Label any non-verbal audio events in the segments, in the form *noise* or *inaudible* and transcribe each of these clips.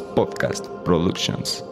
Podcast Productions.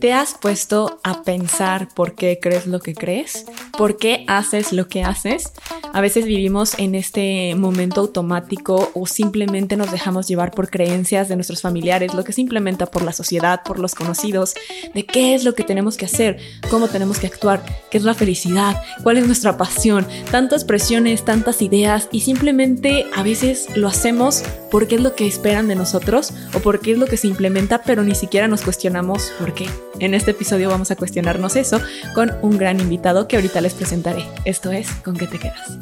¿Te has puesto a pensar por qué crees lo que crees? ¿Por qué haces lo que haces? A veces vivimos en este momento automático o simplemente nos dejamos llevar por creencias de nuestros familiares, lo que se implementa por la sociedad, por los conocidos, de qué es lo que tenemos que hacer, cómo tenemos que actuar, qué es la felicidad, cuál es nuestra pasión, tantas presiones, tantas ideas y simplemente a veces lo hacemos porque es lo que esperan de nosotros o porque es lo que se implementa, pero ni siquiera nos cuestionamos por qué. En este episodio vamos a cuestionarnos eso con un gran invitado que ahorita les presentaré. Esto es ¿Con qué te quedas?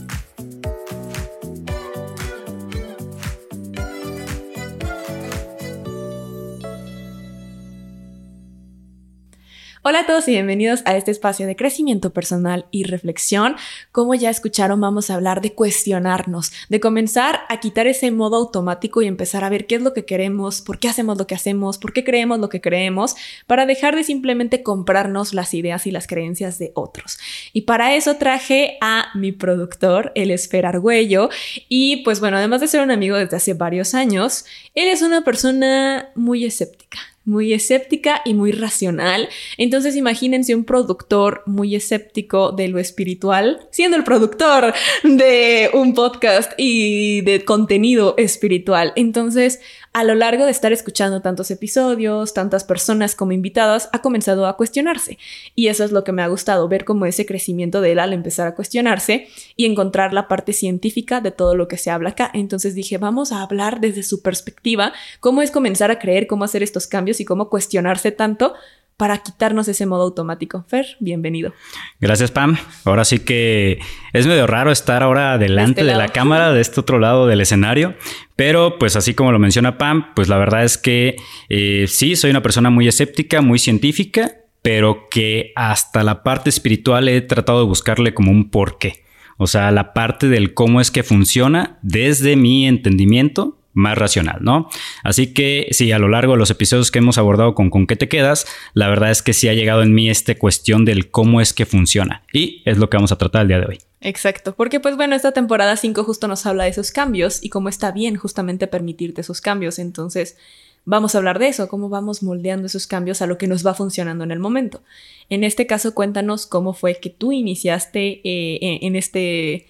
Hola a todos y bienvenidos a este espacio de crecimiento personal y reflexión. Como ya escucharon, vamos a hablar de cuestionarnos, de comenzar a quitar ese modo automático y empezar a ver qué es lo que queremos, por qué hacemos lo que hacemos, por qué creemos lo que creemos, para dejar de simplemente comprarnos las ideas y las creencias de otros. Y para eso traje a mi productor, el Esfer Argüello, y pues bueno, además de ser un amigo desde hace varios años, él es una persona muy escéptica muy escéptica y muy racional. Entonces imagínense un productor muy escéptico de lo espiritual, siendo el productor de un podcast y de contenido espiritual. Entonces a lo largo de estar escuchando tantos episodios, tantas personas como invitadas, ha comenzado a cuestionarse. Y eso es lo que me ha gustado, ver cómo ese crecimiento de él al empezar a cuestionarse y encontrar la parte científica de todo lo que se habla acá. Entonces dije, vamos a hablar desde su perspectiva, cómo es comenzar a creer, cómo hacer estos cambios y cómo cuestionarse tanto para quitarnos ese modo automático. Fer, bienvenido. Gracias, Pam. Ahora sí que es medio raro estar ahora delante de, la cámara, de este otro lado del escenario, pero pues así como lo menciona Pam, pues la verdad es que eh, sí, soy una persona muy escéptica, muy científica, pero que hasta la parte espiritual he tratado de buscarle como un porqué. O sea, la parte del cómo es que funciona desde mi entendimiento más racional, ¿no? Así que sí, a lo largo de los episodios que hemos abordado con con qué te quedas, la verdad es que sí ha llegado en mí esta cuestión del cómo es que funciona y es lo que vamos a tratar el día de hoy. Exacto, porque pues bueno, esta temporada 5 justo nos habla de esos cambios y cómo está bien justamente permitirte esos cambios, entonces vamos a hablar de eso, cómo vamos moldeando esos cambios a lo que nos va funcionando en el momento. En este caso, cuéntanos cómo fue que tú iniciaste eh, en este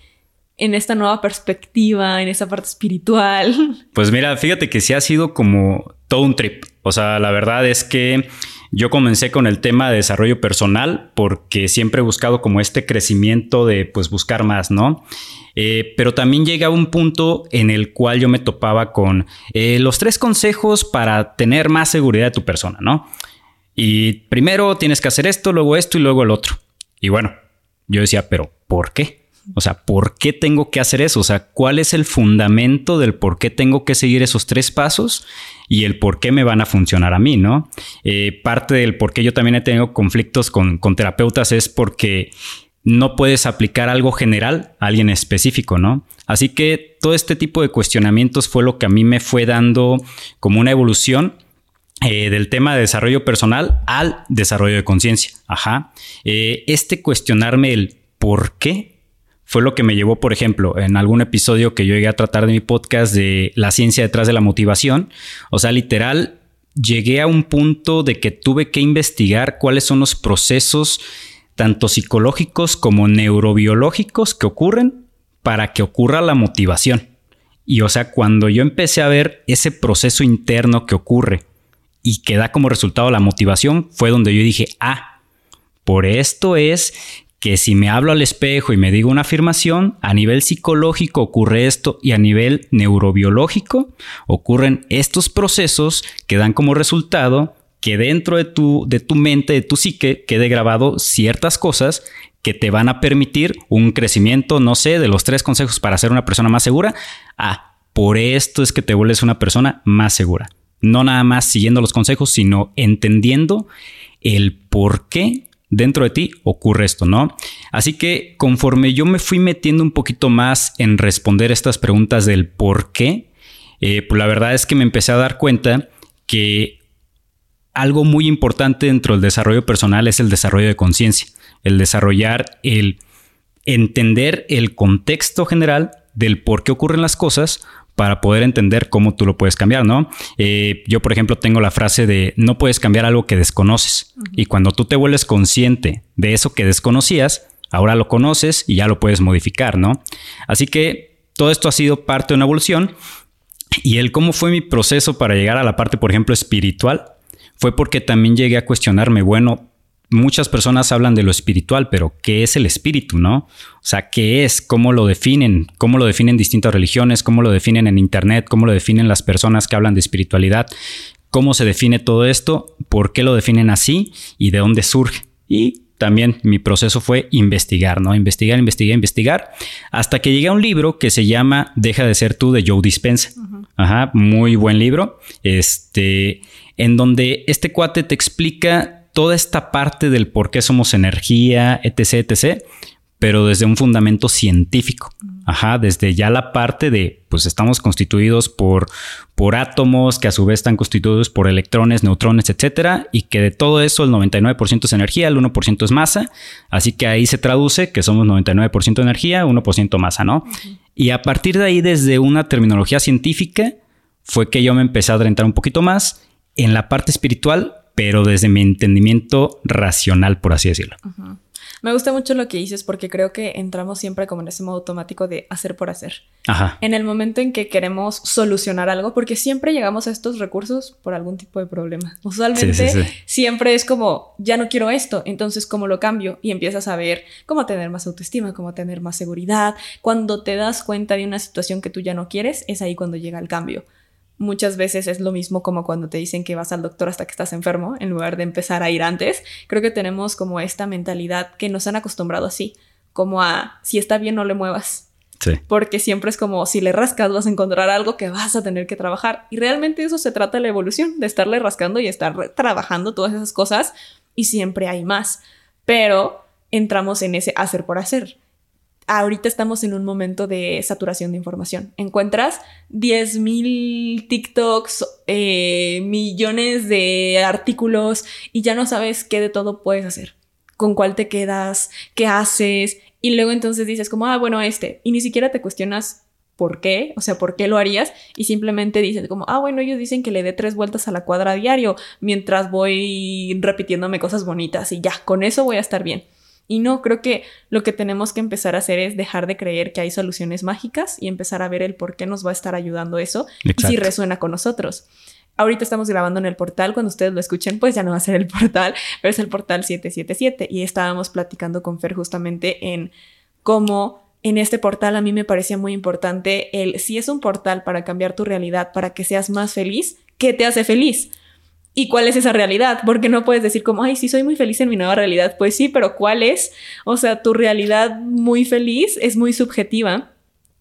en esta nueva perspectiva, en esa parte espiritual? *laughs* Pues mira, fíjate que sí ha sido como todo un trip. O sea, la verdad es que yo comencé con el tema de desarrollo personal porque siempre he buscado como este crecimiento de pues buscar más, ¿no? Eh, pero también llega un punto en el cual yo me topaba con eh, los tres consejos para tener más seguridad de tu persona, ¿no? Y primero tienes que hacer esto, luego esto y luego el otro. Y bueno, yo decía, pero ¿por qué? O sea, ¿por qué tengo que hacer eso? O sea, ¿cuál es el fundamento del por qué tengo que seguir esos tres pasos y el por qué me van a funcionar a mí, ¿no? Eh, parte del por qué yo también he tenido conflictos con, con terapeutas es porque no puedes aplicar algo general a alguien específico, ¿no? Así que todo este tipo de cuestionamientos fue lo que a mí me fue dando como una evolución eh, del tema de desarrollo personal al desarrollo de conciencia. Ajá. Eh, este cuestionarme el por qué fue lo que me llevó, por ejemplo, en algún episodio que yo llegué a tratar de mi podcast de la ciencia detrás de la motivación. O sea, literal, llegué a un punto de que tuve que investigar cuáles son los procesos, tanto psicológicos como neurobiológicos, que ocurren para que ocurra la motivación. Y o sea, cuando yo empecé a ver ese proceso interno que ocurre y que da como resultado la motivación, fue donde yo dije, ah, por esto es que si me hablo al espejo y me digo una afirmación, a nivel psicológico ocurre esto y a nivel neurobiológico ocurren estos procesos que dan como resultado que dentro de tu, de tu mente, de tu psique, quede grabado ciertas cosas que te van a permitir un crecimiento, no sé, de los tres consejos para ser una persona más segura. Ah, por esto es que te vuelves una persona más segura. No nada más siguiendo los consejos, sino entendiendo el por qué dentro de ti ocurre esto, ¿no? Así que conforme yo me fui metiendo un poquito más en responder estas preguntas del por qué, eh, pues la verdad es que me empecé a dar cuenta que algo muy importante dentro del desarrollo personal es el desarrollo de conciencia, el desarrollar, el entender el contexto general del por qué ocurren las cosas, para poder entender cómo tú lo puedes cambiar, ¿no? Eh, yo, por ejemplo, tengo la frase de no puedes cambiar algo que desconoces. Y cuando tú te vuelves consciente de eso que desconocías, ahora lo conoces y ya lo puedes modificar, ¿no? Así que todo esto ha sido parte de una evolución. Y el cómo fue mi proceso para llegar a la parte, por ejemplo, espiritual, fue porque también llegué a cuestionarme, bueno, muchas personas hablan de lo espiritual, pero ¿qué es el espíritu, no? O sea, ¿qué es? ¿Cómo lo definen? ¿Cómo lo definen distintas religiones? ¿Cómo lo definen en Internet? ¿Cómo lo definen las personas que hablan de espiritualidad? ¿Cómo se define todo esto? ¿Por qué lo definen así? ¿Y de dónde surge? Y también mi proceso fue investigar, ¿no? Investigar, investigar, investigar, hasta que llegué a un libro que se llama Deja de ser tú de Joe Dispenza. Ajá, muy buen libro. Este, en donde este cuate te explica toda esta parte del por qué somos energía, etc., etc., pero desde un fundamento científico. Ajá, desde ya la parte de, pues estamos constituidos por, por átomos que a su vez están constituidos por electrones, neutrones, etcétera, y que de todo eso el 99% es energía, el 1% es masa. Así que ahí se traduce que somos 99% energía, 1% masa, ¿no? Y a partir de ahí, desde una terminología científica, fue que yo me empecé a adentrar un poquito más en la parte espiritual, pero desde mi entendimiento racional, por así decirlo. Me gusta mucho lo que dices porque creo que entramos siempre como en ese modo automático de hacer por hacer. Ajá. En el momento en que queremos solucionar algo, porque siempre llegamos a estos recursos por algún tipo de problema. Usualmente siempre es como, ya no quiero esto, entonces ¿cómo lo cambio? Y empiezas a ver cómo tener más autoestima, cómo tener más seguridad. Cuando te das cuenta de una situación que tú ya no quieres, es ahí cuando llega el cambio muchas veces es lo mismo como cuando te dicen que vas al doctor hasta que estás enfermo, en lugar de empezar a ir antes. Creo que tenemos como esta mentalidad que nos han acostumbrado así, como a si está bien no le muevas. Sí. Porque siempre es como si le rascas vas a encontrar algo que vas a tener que trabajar. Y realmente eso se trata de la evolución, de estarle rascando y estar trabajando todas esas cosas y siempre hay más. Pero entramos en ese hacer por hacer ahorita estamos en un momento de saturación de información. Encuentras 10.000 TikToks, eh, millones de artículos y ya no sabes qué de todo puedes hacer. Con cuál te quedas, qué haces. Y luego entonces dices como, ah, bueno, este. Y ni siquiera te cuestionas por qué, o sea, por qué lo harías. Y simplemente dices como, ah, bueno, ellos dicen que le dé tres vueltas a la cuadra diario mientras voy repitiéndome cosas bonitas y ya, con eso voy a estar bien. Y no, creo que lo que tenemos que empezar a hacer es dejar de creer que hay soluciones mágicas y empezar a ver el por qué nos va a estar ayudando eso y si resuena con nosotros. Ahorita estamos grabando en el portal, cuando ustedes lo escuchen, pues ya no va a ser el portal, pero es el portal 777 y estábamos platicando con Fer justamente en cómo en este portal a mí me parecía muy importante el si es un portal para cambiar tu realidad, para que seas más feliz, ¿qué te hace feliz? ¿Y cuál es esa realidad? Porque no puedes decir como, ay, sí, soy muy feliz en mi nueva realidad. Pues sí, pero ¿cuál es? O sea, tu realidad muy feliz es muy subjetiva.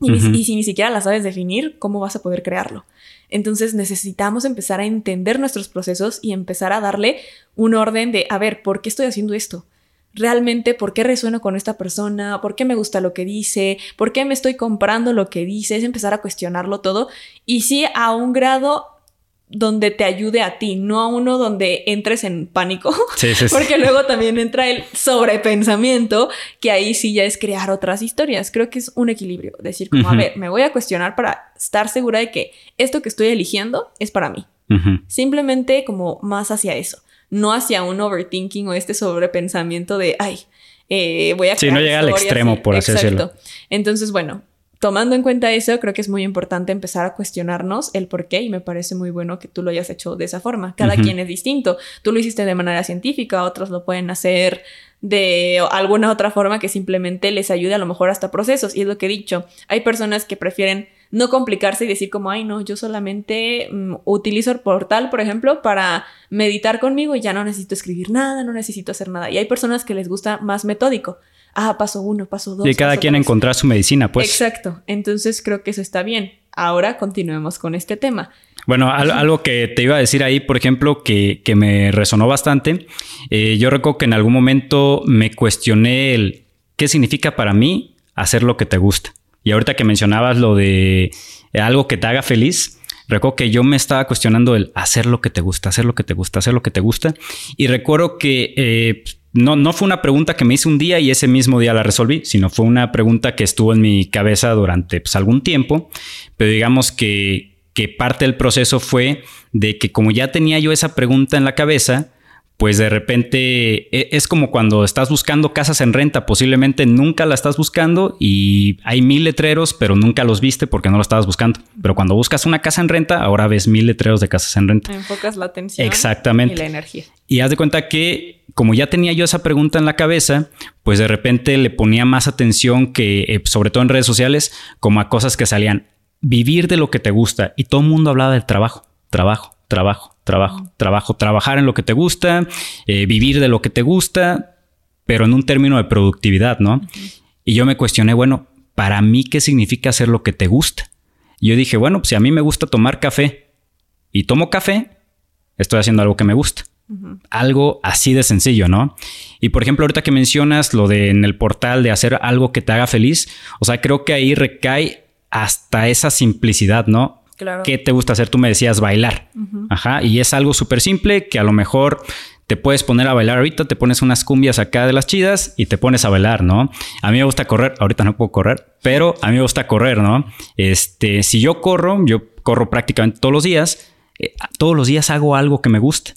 Y, si ni siquiera la sabes definir, ¿cómo vas a poder crearlo? Entonces necesitamos empezar a entender nuestros procesos y empezar a darle un orden de, a ver, ¿por qué estoy haciendo esto? realmente por qué resueno con esta persona, por qué me gusta lo que dice, por qué me estoy comprando lo que dice, es empezar a cuestionarlo todo y sí a un grado donde te ayude a ti, no a uno donde entres en pánico. *laughs* Porque luego también entra el sobrepensamiento, que ahí sí ya es crear otras historias. Creo que es un equilibrio. Decir, como, a ver, me voy a cuestionar para estar segura de que esto que estoy eligiendo es para mí. Simplemente como más hacia eso, no hacia un overthinking o este sobrepensamiento de, ay, eh, voy a... Sí, no llega al extremo, por así decirlo. Entonces, bueno, tomando en cuenta eso, creo que es muy importante empezar a cuestionarnos el por qué y me parece muy bueno que tú lo hayas hecho de esa forma. Cada quien es distinto. Tú lo hiciste de manera científica, otros lo pueden hacer de alguna otra forma que simplemente les ayude a lo mejor hasta procesos. Y es lo que he dicho. Hay personas que prefieren no complicarse y decir como, ay, no, yo solamente mm, utilizo el portal, por ejemplo, para meditar conmigo y ya no necesito escribir nada, no necesito hacer nada. Y hay personas que les gusta más metódico ah, paso uno, paso dos. Y cada quien encontrar su medicina, pues. Exacto. Entonces creo que eso está bien. Ahora continuemos con este tema. Bueno, algo que te iba a decir ahí, por ejemplo, que, me resonó bastante. Eh, yo recuerdo que en algún momento me cuestioné el qué significa para mí hacer lo que te gusta. Y ahorita que mencionabas lo de algo que te haga feliz, recuerdo que yo me estaba cuestionando el hacer lo que te gusta, hacer lo que te gusta, hacer lo que te gusta. Y recuerdo que eh, no, no fue una pregunta que me hice un día y ese mismo día la resolví, sino fue una pregunta que estuvo en mi cabeza durante pues, algún tiempo, pero digamos que, que parte del proceso fue de que como ya tenía yo esa pregunta en la cabeza, pues de repente e, es como cuando estás buscando casas en renta, posiblemente nunca la estás buscando y hay mil letreros, pero nunca los viste porque no lo estabas buscando. Pero cuando buscas una casa en renta, ahora ves mil letreros de casas en renta. Enfocas la atención Exactamente. y la energía. Y haz de cuenta que como ya tenía yo esa pregunta en la cabeza, pues de repente le ponía más atención que, eh, sobre todo en redes sociales, como a cosas que salían. Vivir de lo que te gusta. Y todo el mundo hablaba del trabajo, trabajo, trabajo, trabajo, trabajo, trabajar en lo que te gusta, eh, vivir de lo que te gusta, pero en un término de productividad, ¿no? Y yo me cuestioné, bueno, para mí, ¿qué significa hacer lo que te gusta? Y yo dije, bueno, pues si a mí me gusta tomar café y tomo café, estoy haciendo algo que me gusta. Algo así de sencillo, ¿no? Y por ejemplo, ahorita que mencionas lo de en el portal de hacer algo que te haga feliz, o sea, creo que ahí recae hasta esa simplicidad, ¿no? Claro. ¿Qué te gusta hacer? Tú me decías bailar. Ajá. Y es algo súper simple que a lo mejor te puedes poner a bailar ahorita, te pones unas cumbias acá de las chidas y te pones a bailar, ¿no? A mí me gusta correr, ahorita no puedo correr, pero a mí me gusta correr, ¿no? Este, si yo corro, yo corro prácticamente todos los días, eh, todos los días hago algo que me gusta.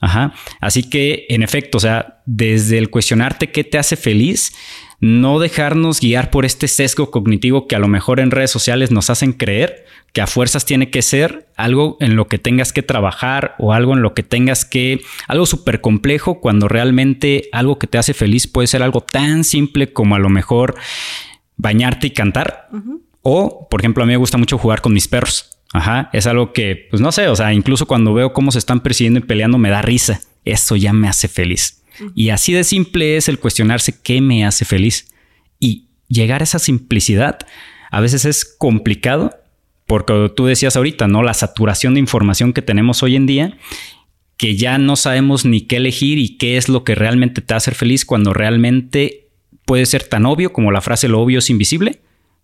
Ajá. Así que, en efecto, o sea, desde el cuestionarte qué te hace feliz, no dejarnos guiar por este sesgo cognitivo que a lo mejor en redes sociales nos hacen creer que a fuerzas tiene que ser algo en lo que tengas que trabajar o algo en lo que tengas que, algo súper complejo, cuando realmente algo que te hace feliz puede ser algo tan simple como a lo mejor bañarte y cantar. O, por ejemplo, a mí me gusta mucho jugar con mis perros. Ajá, es algo que, pues no sé, o sea, incluso cuando veo cómo se están persiguiendo y peleando me da risa. Eso ya me hace feliz. Y así de simple es el cuestionarse qué me hace feliz. Y llegar a esa simplicidad a veces es complicado porque tú decías ahorita, ¿no? La saturación de información que tenemos hoy en día, que ya no sabemos ni qué elegir y qué es lo que realmente te hace feliz cuando realmente puede ser tan obvio como la frase lo obvio es invisible,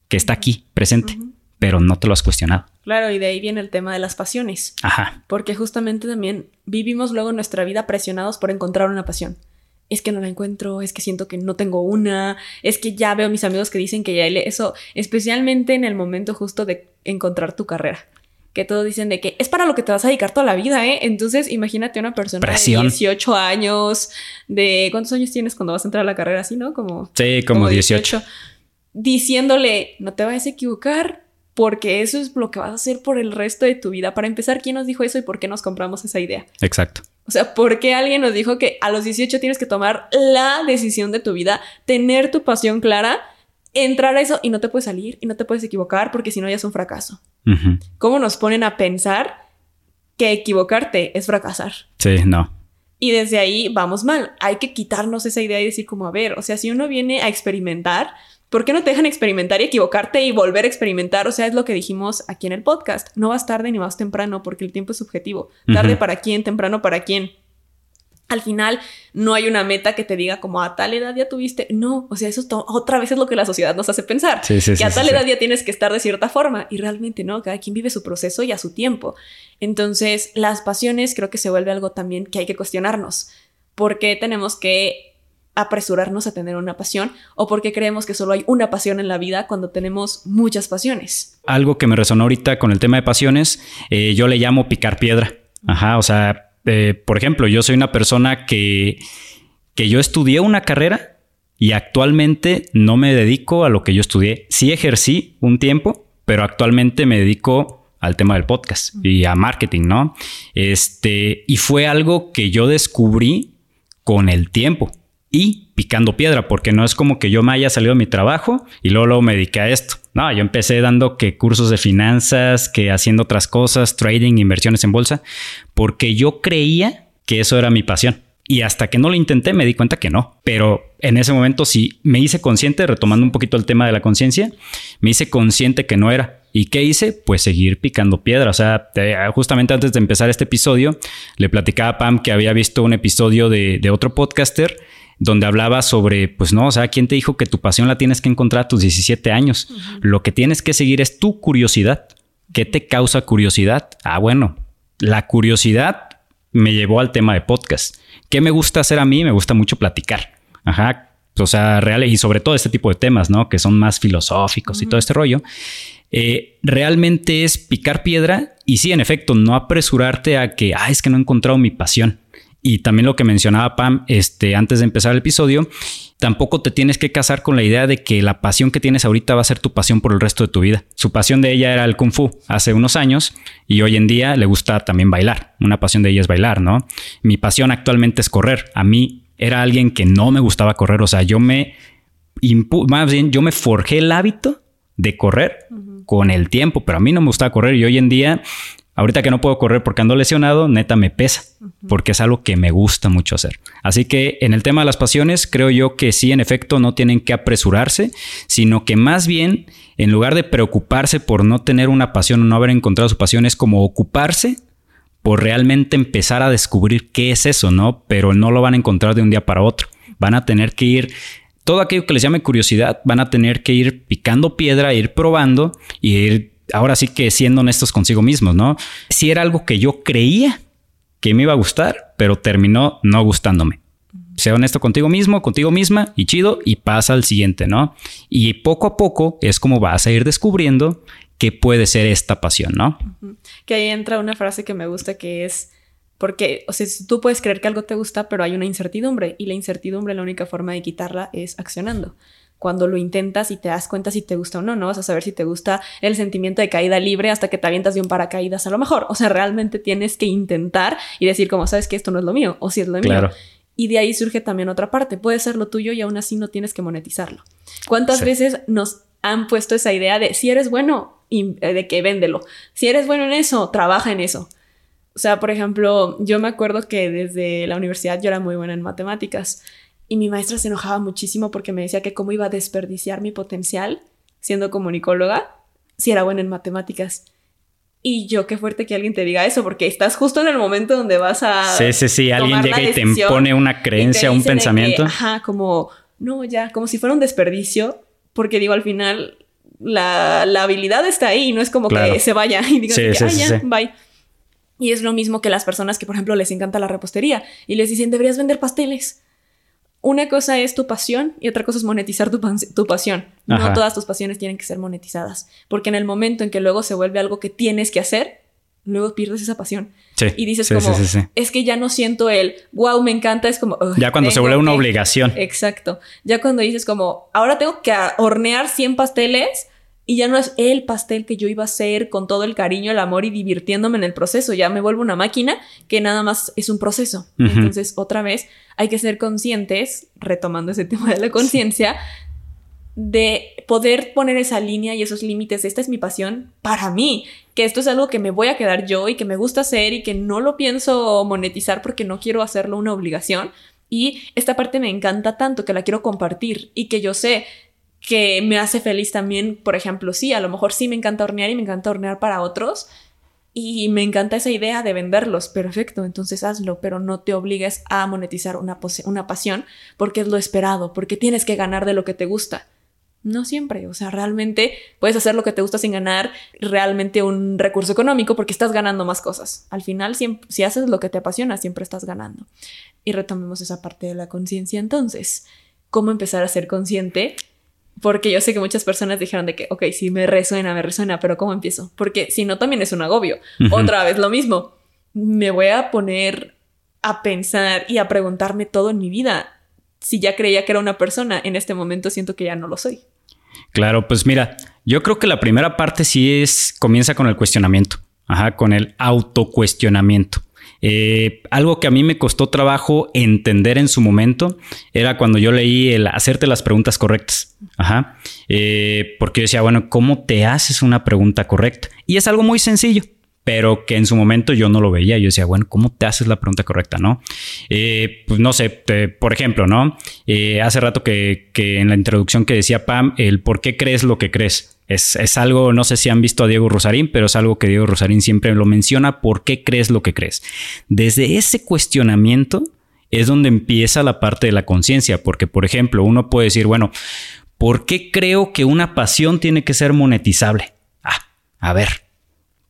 que está aquí, presente, pero no te lo has cuestionado. Claro, y de ahí viene el tema de las pasiones. Ajá. Porque justamente también vivimos luego nuestra vida presionados por encontrar una pasión. Es que no la encuentro, es que siento que no tengo una, es que ya veo mis amigos que dicen que ya eso, especialmente en el momento justo de encontrar tu carrera. Que todos dicen de que es para lo que te vas a dedicar toda la vida, ¿eh? Entonces, imagínate una persona Presión. de 18 años, de ¿cuántos años tienes cuando vas a entrar a la carrera así, no? Como Sí, como, 18. diciéndole, no te vayas a equivocar, porque eso es lo que vas a hacer por el resto de tu vida. Para empezar, ¿quién nos dijo eso y por qué nos compramos esa idea? Exacto. O sea, ¿por qué alguien nos dijo que a los 18 tienes que tomar la decisión de tu vida, tener tu pasión clara, entrar a eso y no te puedes salir y no te puedes equivocar porque si no ya es un fracaso? ¿Cómo nos ponen a pensar que equivocarte es fracasar? Sí, no. Y desde ahí vamos mal. Hay que quitarnos esa idea y decir como, a ver, o sea, si uno viene a experimentar, ¿por qué no te dejan experimentar y equivocarte y volver a experimentar? O sea, es lo que dijimos aquí en el podcast. No vas tarde ni vas temprano porque el tiempo es subjetivo. Tarde para quién, temprano para quién. Al final no hay una meta que te diga como a tal edad ya tuviste. No, o sea, eso otra vez es lo que la sociedad nos hace pensar. Sí, sí, que sí, a tal edad ya tienes que estar de cierta forma y realmente no, cada quien vive su proceso y a su tiempo. Entonces, las pasiones creo que se vuelve algo también que hay que cuestionarnos. ¿Por qué tenemos que apresurarnos a tener una pasión o por qué creemos que solo hay una pasión en la vida cuando tenemos muchas pasiones? Algo que me resonó ahorita con el tema de pasiones, eh, yo le llamo picar piedra. Ajá, o sea, eh, por ejemplo, yo soy una persona que, que yo estudié una carrera y actualmente no me dedico a lo que yo estudié. Sí ejercí un tiempo, pero actualmente me dedico al tema del podcast y a marketing, ¿no? Este, y fue algo que yo descubrí con el tiempo y picando piedra, porque no es como que yo me haya salido de mi trabajo y luego, luego me dediqué a esto. No, yo empecé dando que cursos de finanzas, que haciendo otras cosas, trading, inversiones en bolsa, porque yo creía que eso era mi pasión. Y hasta que no lo intenté me di cuenta que no. Pero en ese momento sí me hice consciente, retomando un poquito el tema de la conciencia, me hice consciente que no era. ¿Y qué hice? Pues seguir picando piedra. O sea, te- justamente antes de empezar este episodio, le platicaba a Pam que había visto un episodio de otro podcaster donde hablaba sobre, pues no, o sea, ¿quién te dijo que tu pasión la tienes que encontrar a tus 17 años? Lo que tienes que seguir es tu curiosidad. ¿Qué te causa curiosidad? Ah, bueno, la curiosidad me llevó al tema de podcast. ¿Qué me gusta hacer a mí? Me gusta mucho platicar. Ajá. O sea, real, y sobre todo este tipo de temas, ¿no? Que son más filosóficos y todo este rollo. Eh, realmente es picar piedra y sí, en efecto, no apresurarte a que, ah, es que no he encontrado mi pasión. Y también lo que mencionaba Pam este, antes de empezar el episodio, tampoco te tienes que casar con la idea de que la pasión que tienes ahorita va a ser tu pasión por el resto de tu vida. Su pasión de ella era el kung fu hace unos años y hoy en día le gusta también bailar. Una pasión de ella es bailar, ¿no? Mi pasión actualmente es correr. A mí era alguien que no me gustaba correr, o sea, yo me más bien yo me forjé el hábito de correr con el tiempo, pero a mí no me gustaba correr y hoy en día Ahorita que no puedo correr porque ando lesionado, neta me pesa, porque es algo que me gusta mucho hacer. Así que en el tema de las pasiones, creo yo que sí, en efecto, no tienen que apresurarse, sino que más bien, en lugar de preocuparse por no tener una pasión o no haber encontrado su pasión, es como ocuparse por realmente empezar a descubrir qué es eso, ¿no? Pero no lo van a encontrar de un día para otro. Van a tener que ir todo aquello que les llame curiosidad, van a tener que ir picando piedra, ir probando y ir ahora sí que siendo honestos consigo mismos, ¿no? Si era algo que yo creía que me iba a gustar, pero terminó no gustándome. Sea honesto contigo mismo, contigo misma y chido y pasa al siguiente, ¿no? Y poco a poco es como vas a ir descubriendo qué puede ser esta pasión, ¿no? Que ahí entra una frase que me gusta que es porque, o sea, tú puedes creer que algo te gusta, pero hay una incertidumbre y la incertidumbre la única forma de quitarla es accionando cuando lo intentas y te das cuenta si te gusta o no, no vas a saber si te gusta el sentimiento de caída libre hasta que te avientas de un paracaídas a lo mejor. O sea, realmente tienes que intentar y decir como, sabes que esto no es lo mío o si es lo mío. Y de ahí surge también otra parte. Puede ser lo tuyo y aún así no tienes que monetizarlo. ¿Cuántas veces nos han puesto esa idea de si eres bueno, y eh, de que véndelo? Si eres bueno en eso, trabaja en eso. O sea, por ejemplo, yo me acuerdo que desde la universidad yo era muy buena en matemáticas y mi maestra se enojaba muchísimo porque me decía que cómo iba a desperdiciar mi potencial siendo comunicóloga si era buena en matemáticas. Y yo, qué fuerte que alguien te diga eso, porque estás justo en el momento donde vas a. Sí, sí, sí. Alguien llega y te impone una creencia, un pensamiento. ajá, como, no, ya, como si fuera un desperdicio, porque digo, al final la, habilidad está ahí, no es como que se vaya y digan que, ah, ya, bye. Y es lo mismo que las personas que, por ejemplo, les encanta la repostería y les dicen, deberías vender pasteles una cosa es tu pasión y otra cosa es monetizar tu, pasión. No todas tus pasiones tienen que ser monetizadas, porque en el momento en que luego se vuelve algo que tienes que hacer, luego pierdes esa pasión. y dices como, es que ya no siento el, wow, me encanta, es como... ya cuando se vuelve una obligación. Exacto. Ya cuando dices como, ahora tengo que hornear 100 pasteles y ya no es el pastel que yo iba a hacer con todo el cariño, el amor y divirtiéndome en el proceso. Ya me vuelvo una máquina que nada más es un proceso. Entonces, otra vez, hay que ser conscientes, retomando ese tema de la conciencia, de poder poner esa línea y esos límites. Esta es mi pasión para mí, que esto es algo que me voy a quedar yo y que me gusta hacer y que no lo pienso monetizar porque no quiero hacerlo una obligación. Y esta parte me encanta tanto que la quiero compartir y que yo sé que me hace feliz también, por ejemplo, sí, a lo mejor sí me encanta hornear y me encanta hornear para otros y me encanta esa idea de venderlos, perfecto, entonces hazlo, pero no te obligues a monetizar una, pasión porque es lo esperado, porque tienes que ganar de lo que te gusta. No siempre, o sea, realmente puedes hacer lo que te gusta sin ganar realmente un recurso económico porque estás ganando más cosas. Al final, si haces lo que te apasiona, siempre estás ganando. Y retomemos esa parte de la conciencia entonces. ¿Cómo empezar a ser consciente porque yo sé que muchas personas dijeron de que, ok, sí me resuena, me resuena, pero ¿cómo empiezo? Porque si no, también es un agobio. Otra vez lo mismo. Me voy a poner a pensar y a preguntarme todo en mi vida. Si ya creía que era una persona, en este momento siento que ya no lo soy. Claro, pues mira, yo creo que la primera parte sí es, comienza con el cuestionamiento, ajá, con el autocuestionamiento. Eh, algo que a mí me costó trabajo entender en su momento era cuando yo leí el hacerte las preguntas correctas. Eh, porque yo decía, bueno, ¿cómo te haces una pregunta correcta? Y es algo muy sencillo pero que en su momento yo no lo veía. Yo decía, bueno, ¿cómo te haces la pregunta correcta, no? Eh, pues no sé, por ejemplo, ¿no? hace rato que, que, en la introducción que decía Pam, el por qué crees lo que crees. Es, algo, no sé si han visto a Diego Rosarín, pero es algo que Diego Rosarín siempre lo menciona, ¿por qué crees lo que crees? Desde ese cuestionamiento es donde empieza la parte de la conciencia, porque por ejemplo, uno puede decir, bueno, ¿por qué creo que una pasión tiene que ser monetizable? Ah, a ver,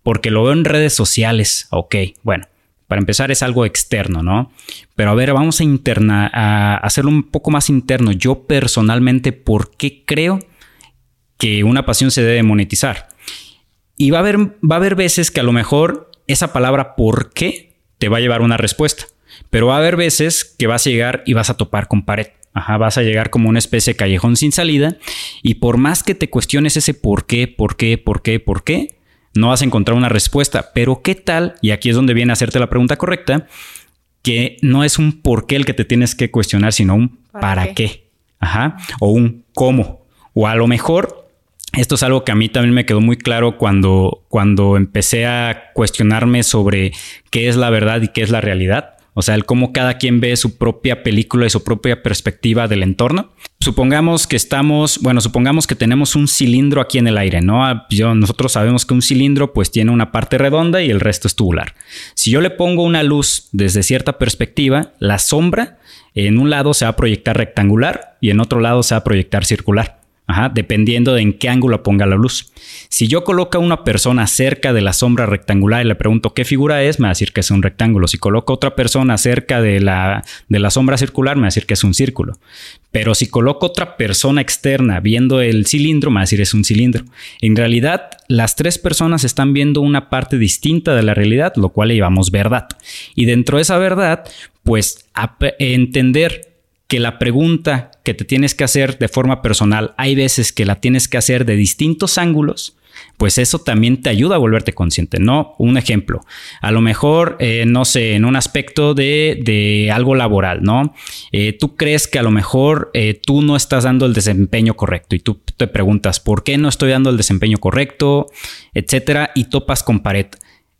porque lo veo en redes sociales, ok, bueno, Para empezar es algo externo, ¿no? Pero a ver, vamos a, interna, a hacerlo un poco más interno. Yo personalmente, ¿por qué creo que una pasión se debe monetizar? Y va a haber, va a haber veces que a lo mejor esa palabra ¿por qué? te va a llevar una respuesta. Pero va a haber veces que vas a llegar y vas a topar con pared. Ajá, vas a llegar como una especie de callejón sin salida y por más que te cuestiones ese por qué, por qué, por qué, por qué, no vas a encontrar una respuesta. Pero ¿qué tal? Y aquí es donde viene a hacerte la pregunta correcta, que no es un por qué el que te tienes que cuestionar, sino un para, qué. Ajá, o un cómo. O a lo mejor esto es algo que a mí también me quedó muy claro cuando, cuando empecé a cuestionarme sobre qué es la verdad y qué es la realidad. O sea, el cómo cada quien ve su propia película y su propia perspectiva del entorno. Supongamos que estamos, bueno, supongamos que tenemos un cilindro aquí en el aire, ¿no? Ah, nosotros sabemos que un cilindro pues tiene una parte redonda y el resto es tubular. Si yo le pongo una luz desde cierta perspectiva, la sombra en un lado se va a proyectar rectangular y en otro lado se va a proyectar circular. Dependiendo de en qué ángulo ponga la luz. Si yo coloco a una persona cerca de la sombra rectangular y le pregunto qué figura es, me va a decir que es un rectángulo. Si coloco a otra persona cerca de la, de la sombra circular, me va a decir que es un círculo. Pero si coloco otra persona externa viendo el cilindro, me va a decir es un cilindro. En realidad, las tres personas están viendo una parte distinta de la realidad, lo cual le llamamos verdad. Y dentro de esa verdad, pues entender que la pregunta que te tienes que hacer de forma personal, hay veces que la tienes que hacer de distintos ángulos, pues eso también te ayuda a volverte consciente, ¿no? Un ejemplo, a lo mejor, eh, no sé, en un aspecto de, algo laboral, ¿no? Eh, tú crees que a lo mejor eh, tú no estás dando el desempeño correcto y tú te preguntas, ¿por qué no estoy dando el desempeño correcto? Etcétera, y topas con pared.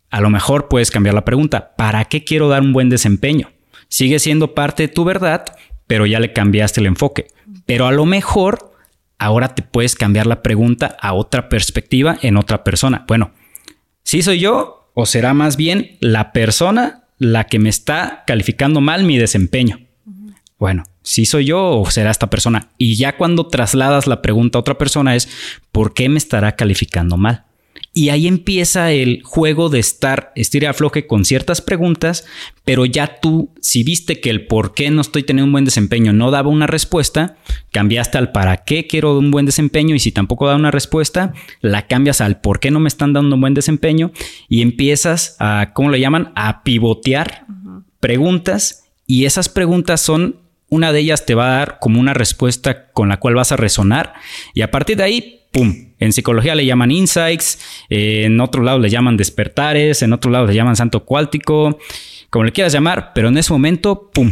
A lo mejor puedes cambiar la pregunta, ¿para qué quiero dar un buen desempeño? Sigue siendo parte de tu verdad, pero ya le cambiaste el enfoque. Pero a lo mejor ahora te puedes cambiar la pregunta a otra perspectiva en otra persona. Bueno, ¿sí soy yo o será más bien la persona la que me está calificando mal mi desempeño? Bueno, ¿sí soy yo o será esta persona? Y ya cuando trasladas la pregunta a otra persona es, ¿por qué me estará calificando mal? Y ahí empieza el juego de estar estira afloje con ciertas preguntas, pero ya tú, si viste que el por qué no estoy teniendo un buen desempeño no daba una respuesta, cambiaste al para qué quiero un buen desempeño y si tampoco da una respuesta, la cambias al por qué no me están dando un buen desempeño y empiezas a, ¿cómo le llaman? A pivotear preguntas y esas preguntas son una de ellas te va a dar como una respuesta con la cual vas a resonar y a partir de ahí ¡pum! En psicología le llaman insights, en otro lado le llaman despertares, en otro lado le llaman santo cuáltico, como le quieras llamar, pero en ese momento, ¡pum!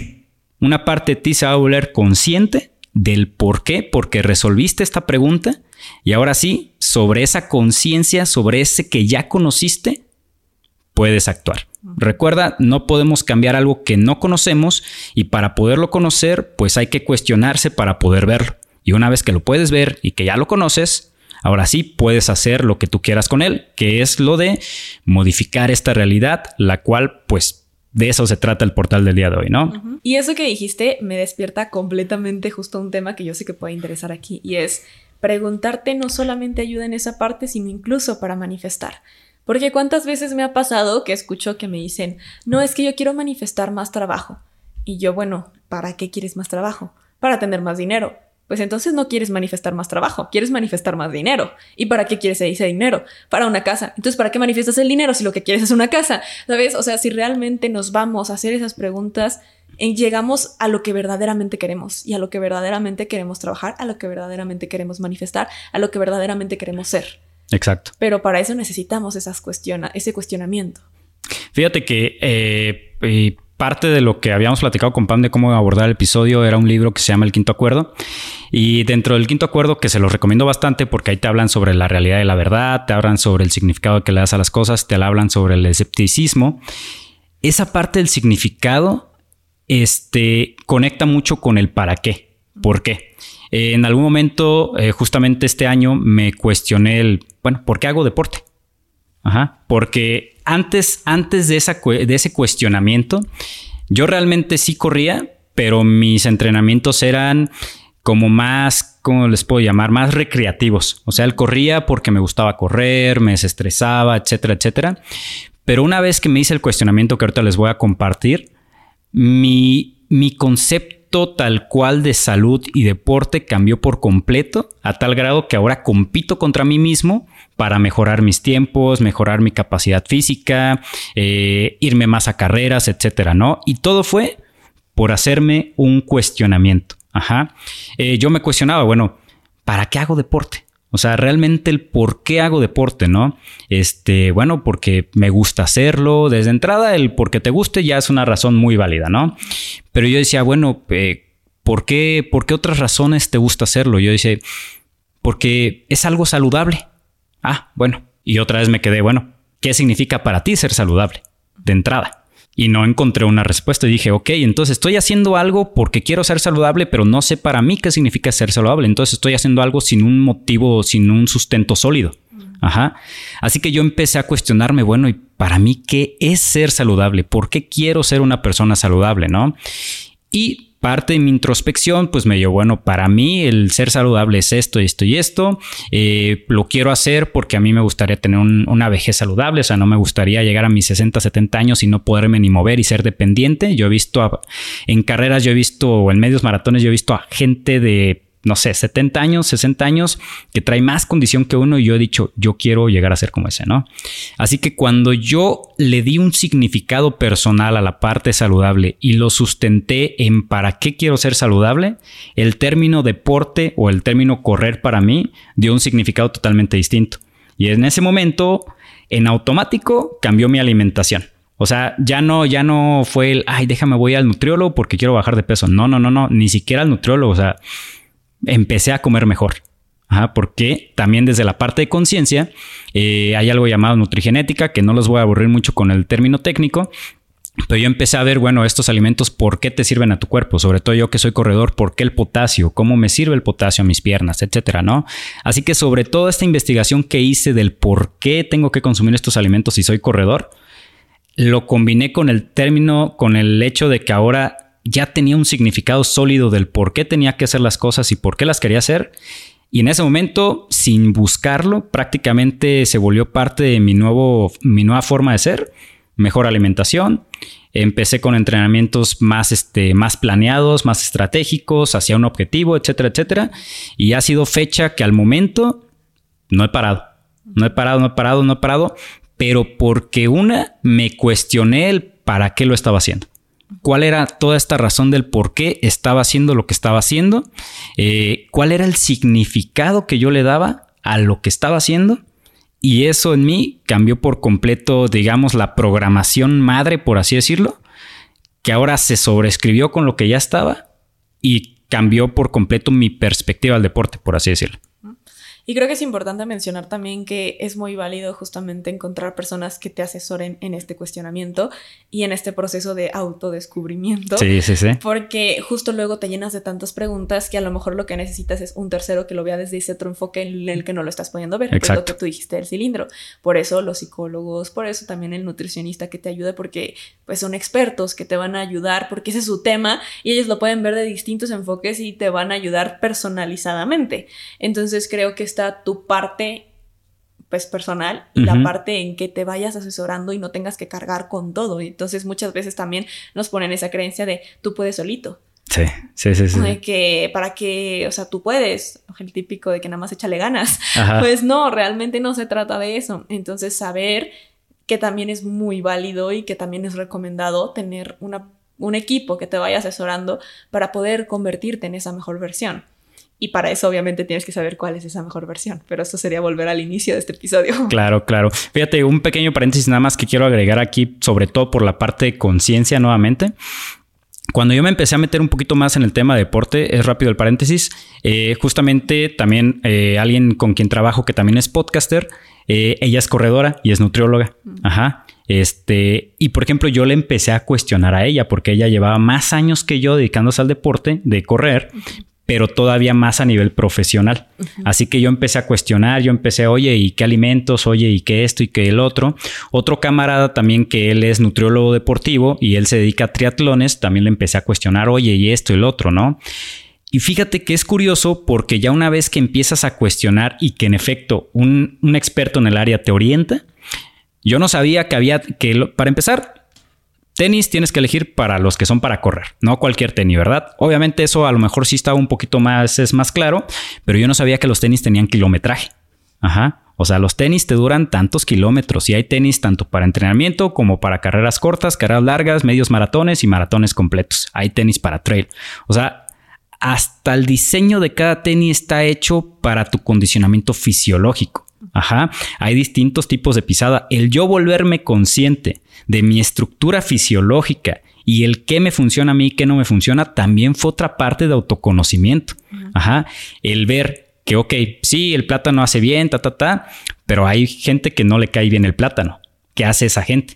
Una parte de ti se va a volver consciente del por qué, porque resolviste esta pregunta y ahora sí, sobre esa conciencia, sobre ese que ya conociste, puedes actuar. Recuerda, no podemos cambiar algo que no conocemos y para poderlo conocer, pues hay que cuestionarse para poder verlo. Y una vez que lo puedes ver y que ya lo conoces, ahora sí puedes hacer lo que tú quieras con él, que es lo de modificar esta realidad, la cual pues de eso se trata el portal del día de hoy, ¿no? Y eso que dijiste me despierta completamente justo un tema que yo sé que puede interesar aquí y es preguntarte no solamente ayuda en esa parte, sino incluso para manifestar. Porque cuántas veces me ha pasado que escucho que me dicen, no, es que yo quiero manifestar más trabajo. Y yo, bueno, ¿para qué quieres más trabajo? Para tener más dinero pues entonces no quieres manifestar más trabajo, quieres manifestar más dinero. ¿Y para qué quieres ese dinero? Para una casa. Entonces, ¿para qué manifiestas el dinero si lo que quieres es una casa? ¿Sabes? O sea, si realmente nos vamos a hacer esas preguntas, llegamos a lo que verdaderamente queremos y a lo que verdaderamente queremos trabajar, a lo que verdaderamente queremos manifestar, a lo que verdaderamente queremos ser. Exacto. Pero para eso necesitamos esas cuestiona ese cuestionamiento. Fíjate que eh, parte de lo que habíamos platicado con Pam de cómo abordar el episodio era un libro que se llama El Quinto Acuerdo. Y dentro del Quinto Acuerdo, que se lo recomiendo bastante porque ahí te hablan sobre la realidad de la verdad, te hablan sobre el significado que le das a las cosas, te hablan sobre el escepticismo. Esa parte del significado este, conecta mucho con el para qué. ¿Por qué? Eh, en algún momento, eh, justamente este año, me cuestioné el, bueno, ¿por qué hago deporte? Porque antes, antes de, de ese cuestionamiento, yo realmente sí corría, pero mis entrenamientos eran como más, ¿cómo les puedo llamar? Más recreativos. O sea, él corría porque me gustaba correr, me desestresaba, etcétera, etcétera. Pero una vez que me hice el cuestionamiento que ahorita les voy a compartir, mi, mi concepto tal cual de salud y deporte cambió por completo, a tal grado que ahora compito contra mí mismo para mejorar mis tiempos, mejorar mi capacidad física, eh, irme más a carreras, etcétera, ¿no? Y todo fue por hacerme un cuestionamiento. Ajá. Eh, yo me cuestionaba, bueno, ¿para qué hago deporte? O sea, realmente el por qué hago deporte, ¿no? Este, bueno, porque me gusta hacerlo. Desde entrada, el porque te guste ya es una razón muy válida, ¿no? Pero yo decía, bueno, eh, ¿por, qué, ¿por qué otras razones te gusta hacerlo? Yo decía, porque es algo saludable. Ah, bueno. Y otra vez me quedé, bueno, ¿qué significa para ti ser saludable? De entrada. Y no encontré una respuesta y dije, ok, entonces estoy haciendo algo porque quiero ser saludable, pero no sé para mí qué significa ser saludable. Entonces estoy haciendo algo sin un motivo, sin un sustento sólido. Ajá. Así que yo empecé a cuestionarme, bueno, ¿y para mí qué es ser saludable? ¿Por qué quiero ser una persona saludable? ¿No? Y parte de mi introspección, pues me dio, bueno, para mí el ser saludable es esto, esto y esto. Eh, lo quiero hacer porque a mí me gustaría tener una vejez saludable, o sea, no me gustaría llegar a mis 60, 70 años y no poderme ni mover y ser dependiente. Yo he visto en carreras, yo he visto, en medios maratones, yo he visto a gente de no sé, 70 años, 60 años, que trae más condición que uno y yo he dicho, yo quiero llegar a ser como ese, ¿no? Así que cuando yo le di un significado personal a la parte saludable y lo sustenté en para qué quiero ser saludable, el término deporte o el término correr para mí dio un significado totalmente distinto. Y en ese momento, en automático, cambió mi alimentación. O sea, ya no, ya no fue el, ay, déjame voy al nutriólogo porque quiero bajar de peso. No, no, no, no, ni siquiera al nutriólogo. O sea, empecé a comer mejor. porque también desde la parte de conciencia eh, hay algo llamado nutrigenética, que no los voy a aburrir mucho con el término técnico, pero yo empecé a ver, bueno, estos alimentos, ¿por qué te sirven a tu cuerpo? Sobre todo yo que soy corredor, ¿por qué el potasio? ¿Cómo me sirve el potasio a mis piernas? Etcétera, ¿no? Así que sobre toda esta investigación que hice del por qué tengo que consumir estos alimentos si soy corredor, lo combiné con el término, con el hecho de que ahora ya tenía un significado sólido del por qué tenía que hacer las cosas y por qué las quería hacer. Y en ese momento, sin buscarlo, prácticamente se volvió parte de mi, nuevo, mi nueva forma de ser. Mejor alimentación. Empecé con entrenamientos más, este, más planeados, más estratégicos, hacia un objetivo, etcétera, etcétera. Y ha sido fecha que al momento no he parado. No he parado, no he parado, no he parado. Pero porque una, me cuestioné el para qué lo estaba haciendo cuál era toda esta razón del por qué estaba haciendo lo que estaba haciendo, eh, cuál era el significado que yo le daba a lo que estaba haciendo. Y eso en mí cambió por completo, digamos, la programación madre, por así decirlo, que ahora se sobrescribió con lo que ya estaba y cambió por completo mi perspectiva al deporte, por así decirlo. Y creo que es importante mencionar también que es muy válido justamente encontrar personas que te asesoren en este cuestionamiento y en este proceso de autodescubrimiento. Sí, sí, sí. Porque justo luego te llenas de tantas preguntas que a lo mejor lo que necesitas es un tercero que lo vea desde ese otro enfoque en el que no lo estás pudiendo ver. Exacto. lo que tú dijiste del cilindro. Por eso los psicólogos, por eso también el nutricionista que te ayude porque pues son expertos que te van a ayudar porque ese es su tema y ellos lo pueden ver de distintos enfoques y te van a ayudar personalizadamente. Entonces creo que tu parte pues personal y la parte en que te vayas asesorando y no tengas que cargar con todo. Entonces muchas veces también nos ponen esa creencia de tú puedes solito. Sí, sí, sí, sí. De que para que, o sea, tú puedes, el típico de que nada más échale ganas. *laughs* Pues no, realmente no se trata de eso. Entonces saber que también es muy válido y que también es recomendado tener una, un equipo que te vaya asesorando para poder convertirte en esa mejor versión. Y para eso obviamente tienes que saber cuál es esa mejor versión, pero esto sería volver al inicio de este episodio. *laughs* Claro, claro. Fíjate, un pequeño paréntesis nada más que quiero agregar aquí, sobre todo por la parte de conciencia nuevamente. Cuando yo me empecé a meter un poquito más en el tema de deporte, es rápido el paréntesis, eh, justamente también eh, alguien con quien trabajo que también es podcaster, eh, ella es corredora y es nutrióloga. Ajá. Este, y por ejemplo, yo le empecé a cuestionar a ella porque ella llevaba más años que yo dedicándose al deporte, de correr, pero todavía más a nivel profesional. Así que yo empecé a cuestionar, yo empecé, oye, ¿y qué alimentos? Oye, ¿y qué esto y qué el otro? Otro camarada también que él es nutriólogo deportivo y él se dedica a triatlones, también le empecé a cuestionar, oye, ¿y esto y el otro, no? Y fíjate que es curioso porque ya una vez que empiezas a cuestionar y que en efecto un, un experto en el área te orienta, Yo no sabía que había que, para empezar, tenis tienes que elegir para los que son para correr, no cualquier tenis, ¿verdad? Obviamente eso a lo mejor sí estaba un poquito más, es más claro, pero yo no sabía que los tenis tenían kilometraje. Ajá. O sea, los tenis te duran tantos kilómetros y hay tenis tanto para entrenamiento como para carreras cortas, carreras largas, medios maratones y maratones completos. Hay tenis para trail. O sea, hasta el diseño de cada tenis está hecho para tu condicionamiento fisiológico. Ajá, hay distintos tipos de pisada. El yo volverme consciente de mi estructura fisiológica y el qué me funciona a mí y qué no me funciona también fue otra parte de autoconocimiento. Ajá, el ver que, ok, sí, el plátano hace bien, ta, ta, ta, pero hay gente que no le cae bien el plátano. ¿Qué hace esa gente?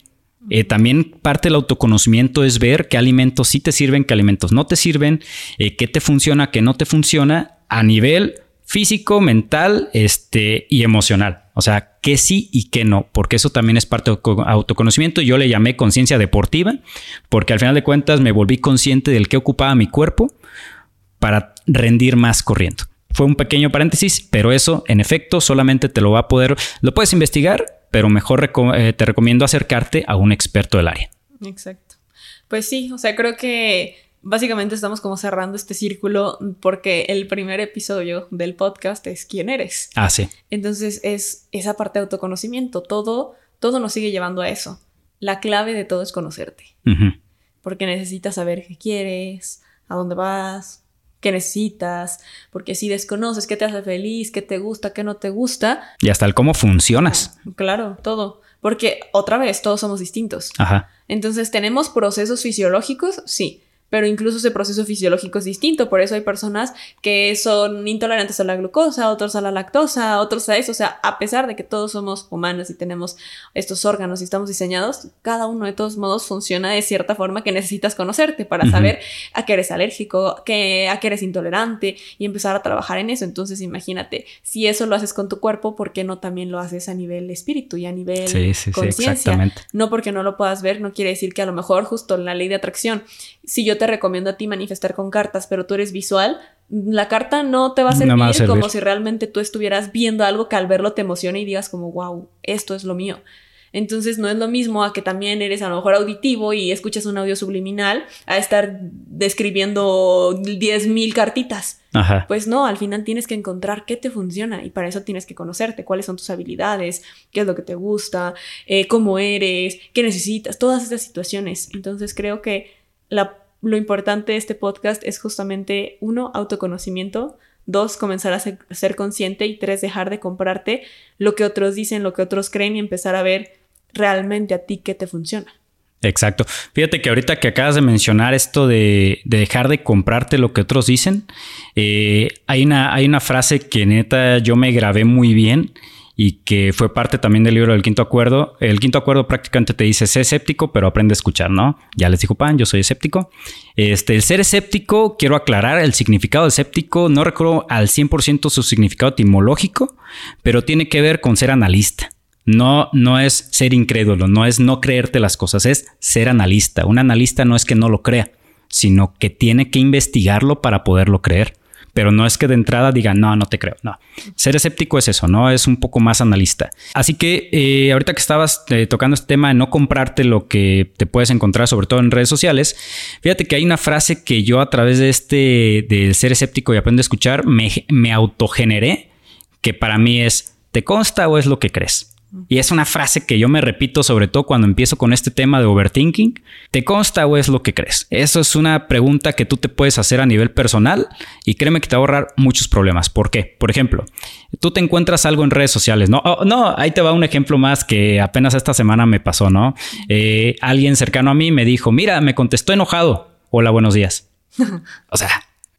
Eh, también parte del autoconocimiento es ver qué alimentos sí te sirven, qué alimentos no te sirven, eh, qué te funciona, qué no te funciona a nivel físico, mental este, y emocional. O sea, qué sí y qué no, porque eso también es parte del autoconocimiento. Yo le llamé conciencia deportiva, porque al final de cuentas me volví consciente del que ocupaba mi cuerpo para rendir más corriendo. Fue un pequeño paréntesis, pero eso en efecto solamente te lo va a poder, lo puedes investigar, pero mejor eh, te recomiendo acercarte a un experto del área. Exacto. Pues sí, o sea, creo que básicamente estamos como cerrando este círculo porque el primer episodio del podcast es quién eres. Ah, sí. Entonces es esa parte de autoconocimiento. Todo, todo nos sigue llevando a eso. La clave de todo es conocerte. Porque necesitas saber qué quieres, a dónde vas, qué necesitas, porque si desconoces qué te hace feliz, qué te gusta, qué no te gusta. Y hasta el cómo funcionas. Claro, todo. Porque otra vez, todos somos distintos. Ajá. Entonces, ¿tenemos procesos fisiológicos? Sí pero incluso ese proceso fisiológico es distinto. Por eso hay personas que son intolerantes a la glucosa, otros a la lactosa, otros a eso. O sea, a pesar de que todos somos humanos y tenemos estos órganos y estamos diseñados, cada uno de todos modos funciona de cierta forma que necesitas conocerte para saber a qué eres alérgico, que, a qué eres intolerante y empezar a trabajar en eso. Entonces, imagínate, si eso lo haces con tu cuerpo, ¿por qué no también lo haces a nivel espíritu y a nivel conciencia? no porque no lo puedas ver, no quiere decir que a lo mejor justo la ley de atracción, si yo te recomiendo a ti manifestar con cartas, pero tú eres visual, la carta no te va a servir, como si realmente tú estuvieras viendo algo que al verlo te emocione y digas como, wow, esto es lo mío. Entonces no es lo mismo a que también eres a lo mejor auditivo y escuchas un audio subliminal a estar describiendo 10.000 cartitas. Pues no, al final tienes que encontrar qué te funciona y para eso tienes que conocerte, cuáles son tus habilidades, qué es lo que te gusta, eh, cómo eres, qué necesitas, todas estas situaciones. Entonces creo que la lo importante de este podcast es justamente, uno, autoconocimiento, dos, comenzar a ser, consciente y tres, dejar de comprarte lo que otros dicen, lo que otros creen y empezar a ver realmente a ti qué te funciona. Exacto. Fíjate que ahorita que acabas de mencionar esto de, dejar de comprarte lo que otros dicen, eh, hay, una, hay una frase que neta yo me grabé muy bien y que fue parte también del libro del quinto acuerdo. El quinto acuerdo prácticamente te dice, sé escéptico, pero aprende a escuchar, ¿no? Ya les dijo Pan, yo soy escéptico. Este, el ser escéptico, quiero aclarar, el significado de escéptico, no recuerdo al 100% su significado etimológico, pero tiene que ver con ser analista. No, no es ser incrédulo, no es no creerte las cosas, es ser analista. Un analista no es que no lo crea, sino que tiene que investigarlo para poderlo creer pero no es que de entrada diga, no, no te creo, no. Ser escéptico es eso, ¿no? Es un poco más analista. Así que eh, ahorita que estabas eh, tocando este tema de no comprarte lo que te puedes encontrar, sobre todo en redes sociales, fíjate que hay una frase que yo a través de este, del ser escéptico y aprender a escuchar, me, me autogeneré, que para mí es, ¿te consta o es lo que crees? Y es una frase que yo me repito sobre todo cuando empiezo con este tema de overthinking. ¿Te consta o es lo que crees? Eso es una pregunta que tú te puedes hacer a nivel personal y créeme que te va a ahorrar muchos problemas. ¿Por qué? Por ejemplo, tú te encuentras algo en redes sociales, ¿no? Oh, no, ahí te va un ejemplo más que apenas esta semana me pasó, ¿no? Eh, alguien cercano a mí me dijo, mira, me contestó enojado. Hola, buenos días. *laughs* o sea,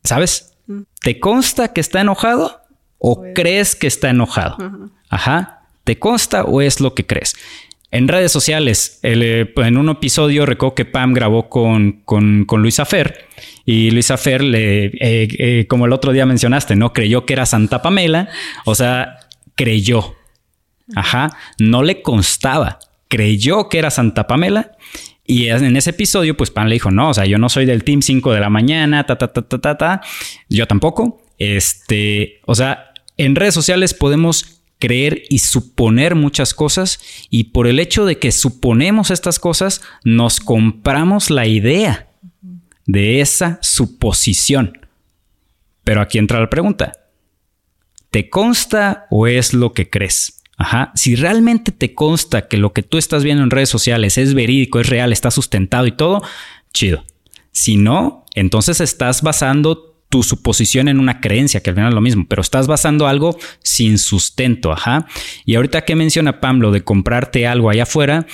¿sabes? ¿Te consta que está enojado o crees que está enojado? Ajá. ¿Te consta o es lo que crees? En redes sociales, eh, en un episodio recuerdo que Pam grabó con, con, Luisa Fer y Luisa Fer, le, eh, eh, como el otro día mencionaste, ¿no? Creyó que era Santa Pamela, o sea, creyó. Ajá, no le constaba, creyó que era Santa Pamela y en ese episodio, pues Pam le dijo, no, o sea, yo no soy del Team 5 de la mañana, ta, ta, ta, ta, ta, ta. Yo tampoco. Este, o sea, en redes sociales podemos creer y suponer muchas cosas y por el hecho de que suponemos estas cosas, nos compramos la idea de esa suposición. Pero aquí entra la pregunta. ¿Te consta o es lo que crees? Ajá. Si realmente te consta que lo que tú estás viendo en redes sociales es verídico, es real, está sustentado y todo, chido. Si no, entonces estás basando tu suposición en una creencia, que al final es lo mismo, pero estás basando algo sin sustento, ajá. Y ahorita que menciona Pablo de comprarte algo allá afuera,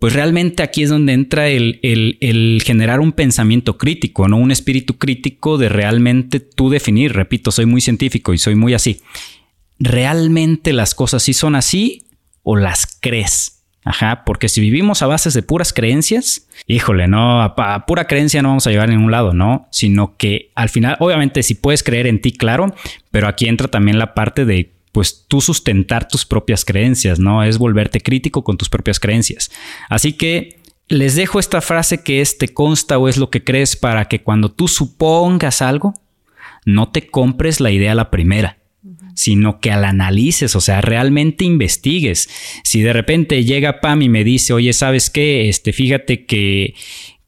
pues realmente aquí es donde entra el, el, generar un pensamiento crítico, ¿no? Un espíritu crítico de realmente tú definir, repito, soy muy científico y soy muy así. ¿Realmente las cosas sí son así o las crees? Ajá, porque si vivimos a bases de puras creencias, híjole, no, a, pura creencia no vamos a llegar a ningún lado, ¿no? Sino que al final, obviamente, si puedes creer en ti, claro, pero aquí entra también la parte de, pues, tú sustentar tus propias creencias, ¿no? Es volverte crítico con tus propias creencias. Así que les dejo esta frase que es te consta o es lo que crees para que cuando tú supongas algo, no te compres la idea a la primera sino que al analices, o sea, realmente investigues. Si de repente llega Pam y me dice, oye, ¿sabes qué? Este, fíjate que,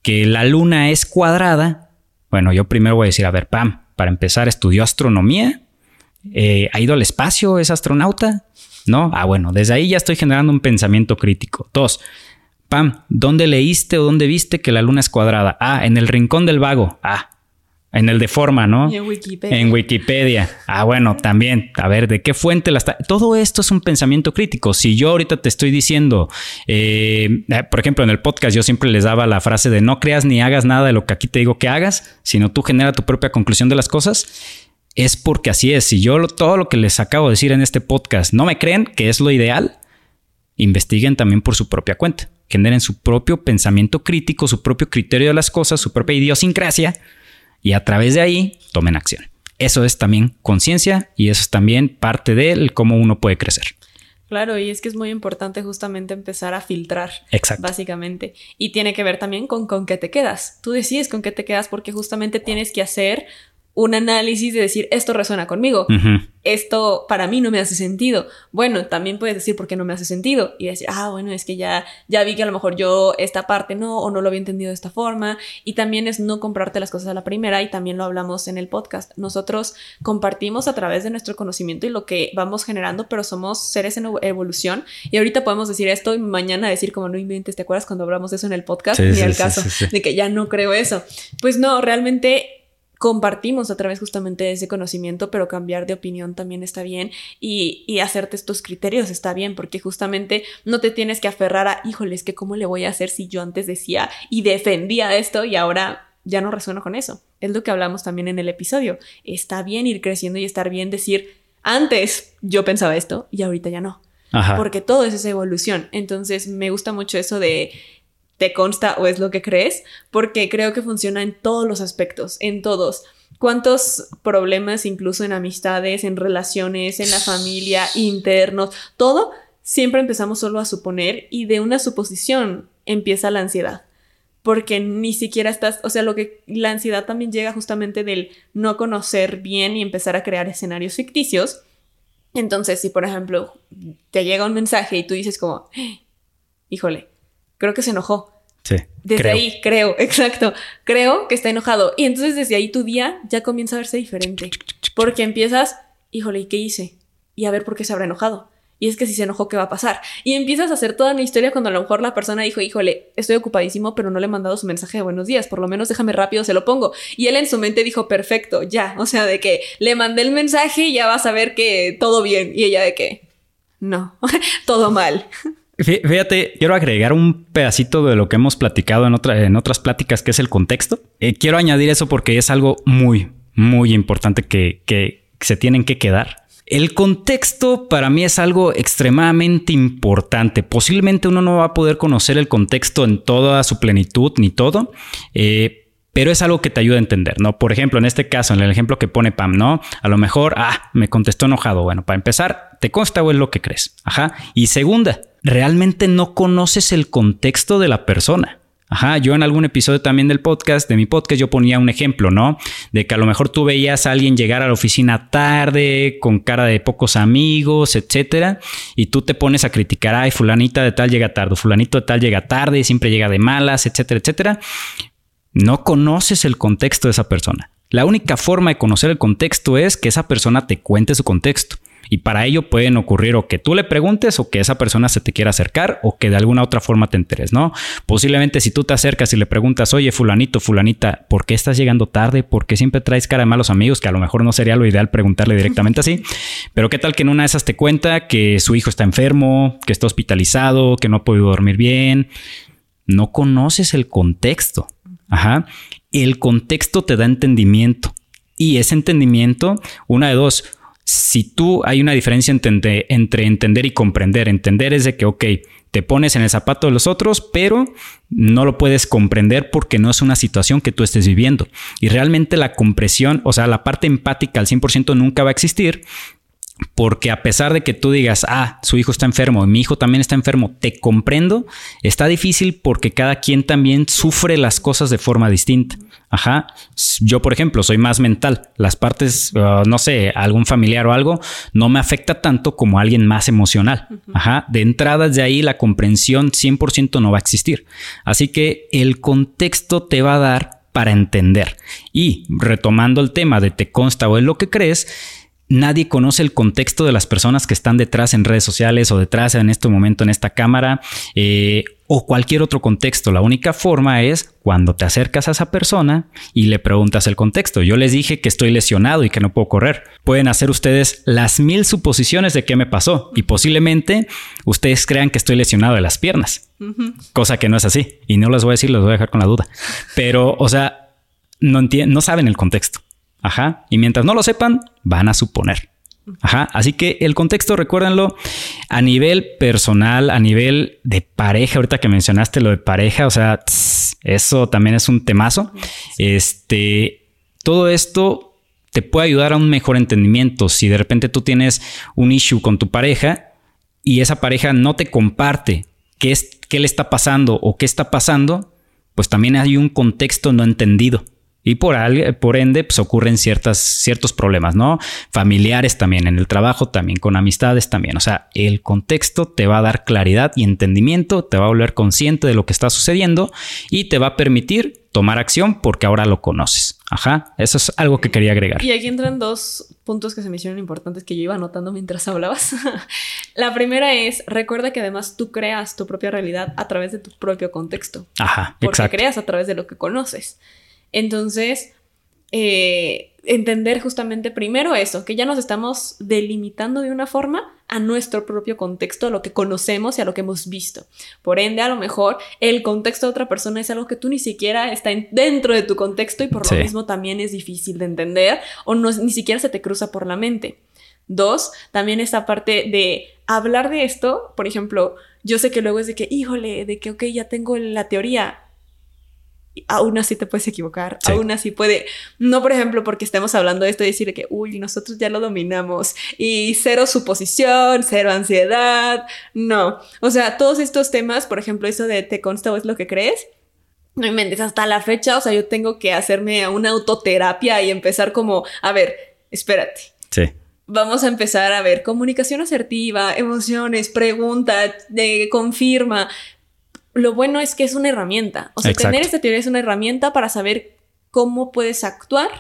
que la luna es cuadrada. Bueno, yo primero voy a decir, a ver, Pam, para empezar, estudió astronomía, eh, ha ido al espacio, es astronauta, ¿no? Ah, bueno, desde ahí ya estoy generando un pensamiento crítico. Dos, Pam, ¿dónde leíste o dónde viste que la luna es cuadrada? Ah, en el rincón del vago. Ah, en el de forma, ¿no? en Wikipedia. En Wikipedia. Ah, bueno, también. A ver, ¿de qué fuente la está? Todo esto es un pensamiento crítico. Si yo ahorita te estoy diciendo, eh, eh, por ejemplo, en el podcast yo siempre les daba la frase de no creas ni hagas nada de lo que aquí te digo que hagas, sino tú genera tu propia conclusión de las cosas. Es porque así es. Si yo todo lo que les acabo de decir en este podcast no me creen que es lo ideal, investiguen también por su propia cuenta. Generen su propio pensamiento crítico, su propio criterio de las cosas, su propia idiosincrasia y a través de ahí tomen acción. Eso es también conciencia y eso es también parte de cómo uno puede crecer. Claro, y es que es muy importante justamente empezar a filtrar. Exacto. Básicamente. Y tiene que ver también con con qué te quedas. Tú decides con qué te quedas porque justamente tienes que hacer un análisis de decir, esto resuena conmigo, esto para mí no me hace sentido. Bueno, también puedes decir por qué no me hace sentido y decir, ah, bueno, es que ya, ya vi que a lo mejor yo esta parte no o no lo había entendido de esta forma. Y también es no comprarte las cosas a la primera y también lo hablamos en el podcast. Nosotros compartimos a través de nuestro conocimiento y lo que vamos generando, pero somos seres en evolución y ahorita podemos decir esto y mañana decir como no inventes, ¿te acuerdas cuando hablamos de eso en el podcast? Ni el caso de que ya no creo eso. Pues no, realmente compartimos a través justamente de ese conocimiento, pero cambiar de opinión también está bien y, y, hacerte estos criterios está bien, porque justamente no te tienes que aferrar a, híjoles, que cómo le voy a hacer si yo antes decía y defendía esto y ahora ya no resueno con eso. Es lo que hablamos también en el episodio. Está bien ir creciendo y estar bien decir, antes yo pensaba esto y ahorita ya no. Porque todo es esa evolución. Entonces me gusta mucho eso de te consta o es lo que crees, porque creo que funciona en todos los aspectos, en todos. ¿Cuántos problemas, incluso en amistades, en relaciones, en la familia, internos, todo, siempre empezamos solo a suponer y de una suposición empieza la ansiedad? Porque ni siquiera estás, o sea, lo que la ansiedad también llega justamente del no conocer bien y empezar a crear escenarios ficticios. Entonces, si por ejemplo te llega un mensaje y tú dices como, híjole, creo que se enojó. Sí. Desde ahí, creo, *laughs* exacto. Creo que está enojado. Y entonces desde ahí tu día ya comienza a verse diferente. Porque empiezas, híjole, ¿y qué hice? Y a ver por qué se habrá enojado. Y es que si se enojó, ¿qué va a pasar? Y empiezas a hacer toda una historia cuando a lo mejor la persona dijo, híjole, estoy ocupadísimo, pero no le he mandado su mensaje de buenos días, por lo menos déjame rápido, se lo pongo. Y él en su mente dijo, perfecto, ya. O sea, de que le mandé el mensaje y ya vas a ver que todo bien. Y ella de que, no, *laughs* todo mal. *laughs* Fíjate, quiero agregar un pedacito de lo que hemos platicado en, otras pláticas, que es el contexto. Eh, quiero añadir eso porque es algo muy, muy importante que, que se tienen que quedar. El contexto para mí es algo extremadamente importante. Posiblemente uno no va a poder conocer el contexto en toda su plenitud ni todo, eh, pero es algo que te ayuda a entender, ¿no? Por ejemplo, en este caso, en el ejemplo que pone Pam, ¿no? A lo mejor, ah, me contestó enojado. Bueno, para empezar, ¿te consta o es lo que crees? Ajá. Y segunda, realmente no conoces el contexto de la persona. Ajá, yo en algún episodio también del podcast, de mi podcast, yo ponía un ejemplo, ¿no? De que a lo mejor tú veías a alguien llegar a la oficina tarde, con cara de pocos amigos, etcétera, y tú te pones a criticar, ay, fulanita de tal llega tarde, fulanito de tal llega tarde siempre llega de malas, etcétera, etcétera. No conoces el contexto de esa persona. La única forma de conocer el contexto es que esa persona te cuente su contexto. Y para ello pueden ocurrir o que tú le preguntes o que esa persona se te quiera acercar o que de alguna otra forma te enteres, ¿no? Posiblemente si tú te acercas y le preguntas, oye, fulanito, fulanita, ¿por qué estás llegando tarde? ¿Por qué siempre traes cara de malos amigos? Que a lo mejor no sería lo ideal preguntarle directamente así. *laughs* Pero qué tal que en una de esas te cuenta que su hijo está enfermo, que está hospitalizado, que no ha podido dormir bien. No conoces el contexto. Ajá. El contexto te da entendimiento. Y ese entendimiento, una de dos, si tú hay una diferencia entre, entender y comprender. Entender es de que, ok, te pones en el zapato de los otros, pero no lo puedes comprender porque no es una situación que tú estés viviendo. Y realmente la compresión, o sea, la parte empática al 100% nunca va a existir porque a pesar de que tú digas, ah, su hijo está enfermo, mi hijo también está enfermo, te comprendo, está difícil porque cada quien también sufre las cosas de forma distinta. Ajá. Yo, por ejemplo, soy más mental. Las partes, uh, no sé, algún familiar o algo, no me afecta tanto como alguien más emocional. Ajá. De entrada, de ahí la comprensión 100% no va a existir. Así que el contexto te va a dar para entender. Y retomando el tema de te consta o es lo que crees, nadie conoce el contexto de las personas que están detrás en redes sociales o detrás en este momento en esta cámara eh, o cualquier otro contexto. La única forma es cuando te acercas a esa persona y le preguntas el contexto. Yo les dije que estoy lesionado y que no puedo correr. Pueden hacer ustedes las mil suposiciones de qué me pasó y posiblemente ustedes crean que estoy lesionado de las piernas, cosa que no es así. Y no les voy a decir, les voy a dejar con la duda. Pero, o sea, no, no saben el contexto. Ajá. Y mientras no lo sepan, van a suponer. Ajá. Así que el contexto, recuérdenlo, a nivel personal, a nivel de pareja, ahorita que mencionaste lo de pareja, o sea, eso también es un temazo. Este, todo esto te puede ayudar a un mejor entendimiento. Si de repente tú tienes un issue con tu pareja y esa pareja no te comparte qué, es, qué le está pasando o qué está pasando, pues también hay un contexto no entendido. Y por, por ende, pues ocurren ciertas, ciertos problemas, ¿no? Familiares también, en el trabajo también, con amistades también. O sea, el contexto te va a dar claridad y entendimiento, te va a volver consciente de lo que está sucediendo y te va a permitir tomar acción porque ahora lo conoces. Ajá, eso es algo que quería agregar. Y aquí entran dos puntos que se me hicieron importantes que yo iba anotando mientras hablabas. *laughs* La primera es, recuerda que además tú creas tu propia realidad a través de tu propio contexto. Ajá, porque creas a través de lo que conoces. Entonces, eh, entender justamente primero eso, que ya nos estamos delimitando de una forma a nuestro propio contexto, a lo que conocemos y a lo que hemos visto. Por ende, a lo mejor el contexto de otra persona es algo que tú ni siquiera está dentro de tu contexto y por lo mismo también es difícil de entender o no, ni siquiera se te cruza por la mente. Dos, también esta parte de hablar de esto, por ejemplo, yo sé que luego es de que, híjole, de que, ok, ya tengo la teoría, aún así te puedes equivocar, aún así puede, no por ejemplo porque estemos hablando de esto y decir que, uy, nosotros ya lo dominamos y cero suposición, cero ansiedad, no, o sea, todos estos temas, por ejemplo, eso de te consta o es lo que crees, no inventes, hasta la fecha, o sea, yo tengo que hacerme una autoterapia y empezar como, a ver, espérate. Sí. Vamos a empezar a ver comunicación asertiva, emociones, pregunta, de, confirma, lo bueno es que es una herramienta. O sea, tener esta teoría es una herramienta para saber cómo puedes actuar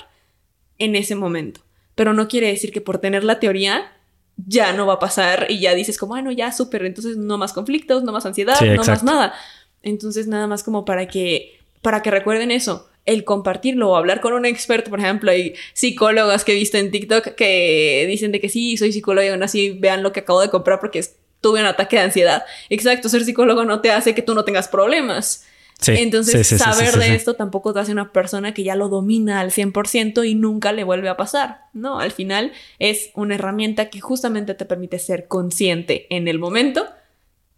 en ese momento. Pero no quiere decir que por tener la teoría ya no va a pasar y ya dices como, bueno, ya súper, entonces no más conflictos, no más ansiedad, no más nada. Entonces nada más como para que, para que recuerden eso, el compartirlo o hablar con un experto, por ejemplo, hay psicólogas que he visto en TikTok que dicen de que sí, soy psicóloga y aún así vean lo que acabo de comprar porque es tuve un ataque de ansiedad. Exacto, ser psicólogo no te hace que tú no tengas problemas. Entonces, saber de esto tampoco te hace una persona que ya lo domina al 100% y nunca le vuelve a pasar. No, al final es una herramienta que justamente te permite ser consciente en el momento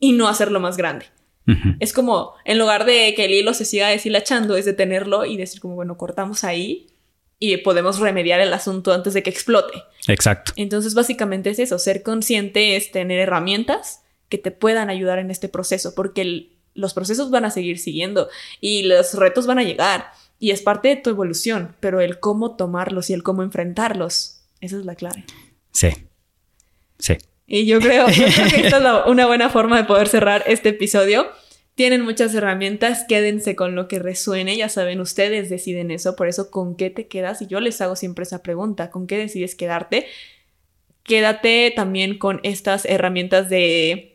y no hacerlo más grande. Es como, en lugar de que el hilo se siga deshilachando, es detenerlo y decir como, bueno, cortamos ahí y podemos remediar el asunto antes de que explote. Exacto. Entonces, básicamente es eso, ser consciente es tener herramientas que te puedan ayudar en este proceso, porque los procesos van a seguir siguiendo y los retos van a llegar y es parte de tu evolución, pero el cómo tomarlos y el cómo enfrentarlos, esa es la clave. Sí, sí. Y yo creo, yo creo que esta es una buena forma de poder cerrar este episodio. Tienen muchas herramientas, quédense con lo que resuene, ya saben, ustedes deciden eso, por eso con qué te quedas, y yo les hago siempre esa pregunta, ¿con qué decides quedarte? Quédate también con estas herramientas de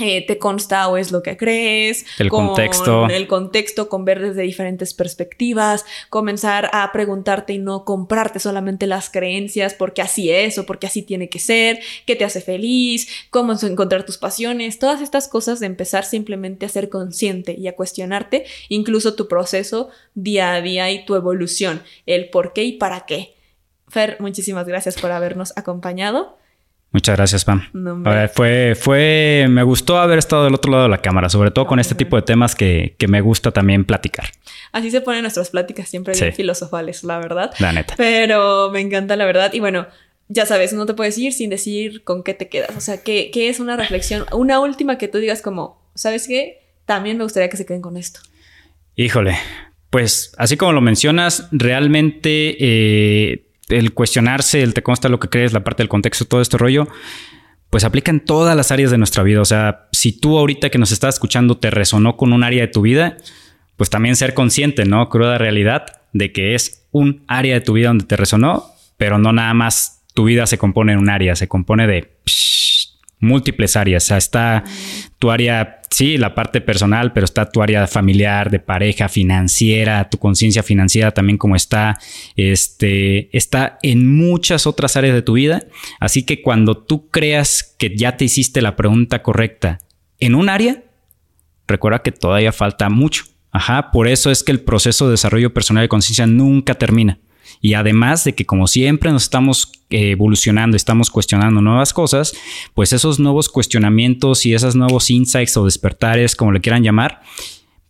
eh, te consta o es lo que crees, el con contexto, el contexto, con ver desde diferentes perspectivas, comenzar a preguntarte y no comprarte solamente las creencias porque así es o porque así tiene que ser, qué te hace feliz, cómo encontrar tus pasiones, todas estas cosas de empezar simplemente a ser consciente y a cuestionarte incluso tu proceso día a día y tu evolución, el por qué y para qué. Fer, muchísimas gracias por habernos acompañado. Muchas gracias, Pam. fue, fue, me gustó haber estado del otro lado de la cámara, sobre todo con este tipo de temas que, me gusta también platicar. Así se ponen nuestras pláticas, siempre bien filosofales, la verdad. La neta. Pero me encanta la verdad. Y bueno, ya sabes, no te puedes ir sin decir con qué te quedas. O sea, ¿qué, qué es una reflexión? Una última que tú digas como, ¿sabes qué? También me gustaría que se queden con esto. Híjole, pues así como lo mencionas, realmente... Eh, el cuestionarse, el te consta lo que crees, la parte del contexto, todo este rollo, pues aplica en todas las áreas de nuestra vida. O sea, si tú ahorita que nos estás escuchando te resonó con un área de tu vida, pues también ser consciente, ¿no? Cruda realidad de que es un área de tu vida donde te resonó, pero no nada más tu vida se compone en un área, se compone de múltiples áreas. O sea, está tu área, sí, la parte personal, pero está tu área familiar, de pareja, financiera, tu conciencia financiera también como está, este, está en muchas otras áreas de tu vida. Así que cuando tú creas que ya te hiciste la pregunta correcta en un área, recuerda que todavía falta mucho. Ajá, por eso es que el proceso de desarrollo personal de conciencia nunca termina. Y además de que como siempre nos estamos evolucionando, estamos cuestionando nuevas cosas, pues esos nuevos cuestionamientos y esos nuevos insights o despertares, como le quieran llamar,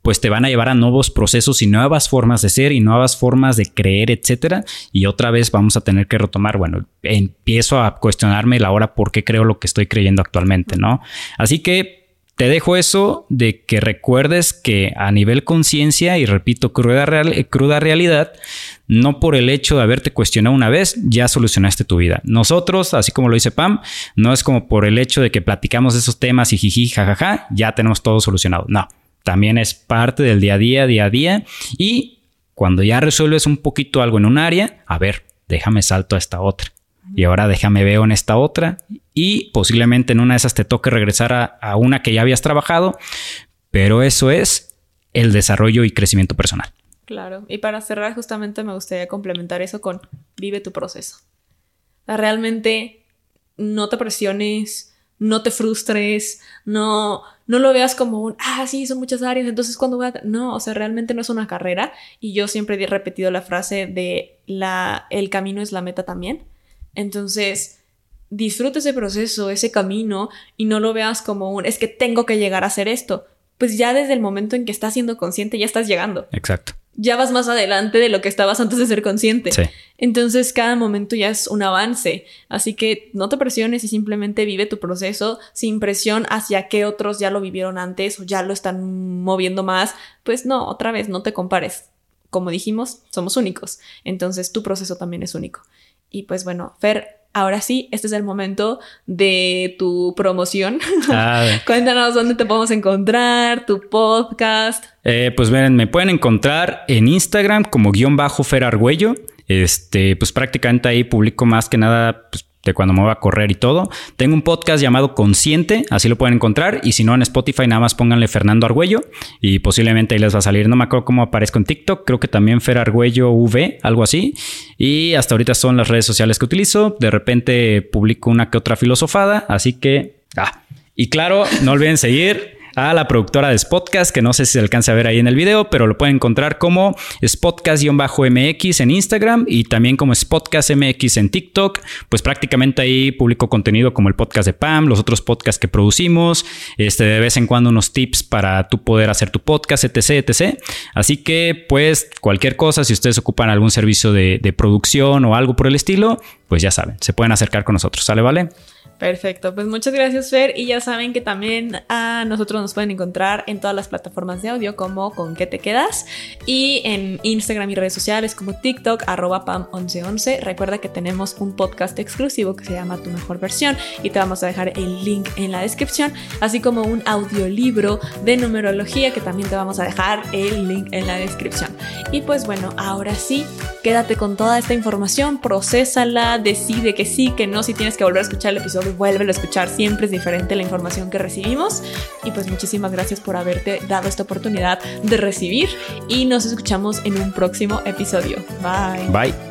pues te van a llevar a nuevos procesos y nuevas formas de ser y nuevas formas de creer, etcétera. Y otra vez vamos a tener que retomar, bueno, empiezo a cuestionarme la hora por qué creo lo que estoy creyendo actualmente, ¿no? Así que te dejo eso de que recuerdes que a nivel conciencia, y repito, cruda, real, cruda realidad, no por el hecho de haberte cuestionado una vez, ya solucionaste tu vida. Nosotros, así como lo dice Pam, no es como por el hecho de que platicamos esos temas y jiji, jajaja, ya tenemos todo solucionado. No, también es parte del día a día, día a día. Y cuando ya resuelves un poquito algo en un área, a ver, déjame salto a esta otra y ahora déjame veo en esta otra y posiblemente en una de esas te toque regresar a, una que ya habías trabajado, pero eso es el desarrollo y crecimiento personal. Claro, y para cerrar justamente me gustaría complementar eso con vive tu proceso. realmente no te presiones, no te frustres, no, no lo veas como un, ah, sí, son muchas áreas, entonces cuando voy a... No, o sea, realmente no es una carrera y yo siempre he repetido la frase de la, el camino es la meta también. Entonces, disfruta ese proceso, ese camino y no lo veas como un, es que tengo que llegar a hacer esto. Pues ya desde el momento en que estás siendo consciente ya estás llegando. Exacto. Ya vas más adelante de lo que estabas antes de ser consciente. Sí. Entonces cada momento ya es un avance. Así que no te presiones y simplemente vive tu proceso sin presión hacia que otros ya lo vivieron antes o ya lo están moviendo más. Pues no, otra vez, no te compares. Como dijimos, somos únicos. Entonces tu proceso también es único. Y pues bueno, Fer, ahora sí, este es el momento de tu promoción. Ah, *laughs* Cuéntanos dónde te podemos encontrar, tu podcast. Eh, pues miren, me pueden encontrar en Instagram como guion bajo Fer Argüello. Este, pues prácticamente ahí publico más que nada pues, de cuando me voy a correr y todo. Tengo un podcast llamado Consciente, así lo pueden encontrar. Y si no, en Spotify nada más pónganle Fernando Argüello y posiblemente ahí les va a salir. No me acuerdo cómo aparezco en TikTok, creo que también Fer Argüello V, algo así. Y hasta ahorita son las redes sociales que utilizo. De repente publico una que otra filosofada, así que... Ah. Y claro, no olviden seguir a la productora de Spotcast, que no sé si se alcanza a ver ahí en el video, pero lo pueden encontrar como Spotcast-MX en Instagram y también como Spotcast-MX en TikTok. Pues prácticamente ahí publico contenido como el podcast de Pam, los otros podcasts que producimos, este, de vez en cuando unos tips para tú poder hacer tu podcast, etc, etc. Así que, pues, cualquier cosa, si ustedes ocupan algún servicio de, de producción o algo por el estilo, pues ya saben, se pueden acercar con nosotros, ¿sale? ¿Vale? Perfecto, pues muchas gracias Fer y ya saben que también a nosotros nos pueden encontrar en todas las plataformas de audio como con qué te quedas y en Instagram y redes sociales como TikTok arroba pam1111. Recuerda que tenemos un podcast exclusivo que se llama Tu mejor versión y te vamos a dejar el link en la descripción, así como un audiolibro de numerología que también te vamos a dejar el link en la descripción. Y pues bueno, ahora sí, quédate con toda esta información, procésala, decide que sí, que no, si tienes que volver a escuchar el episodio vuelve a escuchar, siempre es diferente la información que recibimos. Y pues muchísimas gracias por haberte dado esta oportunidad de recibir y nos escuchamos en un próximo episodio. Bye. Bye.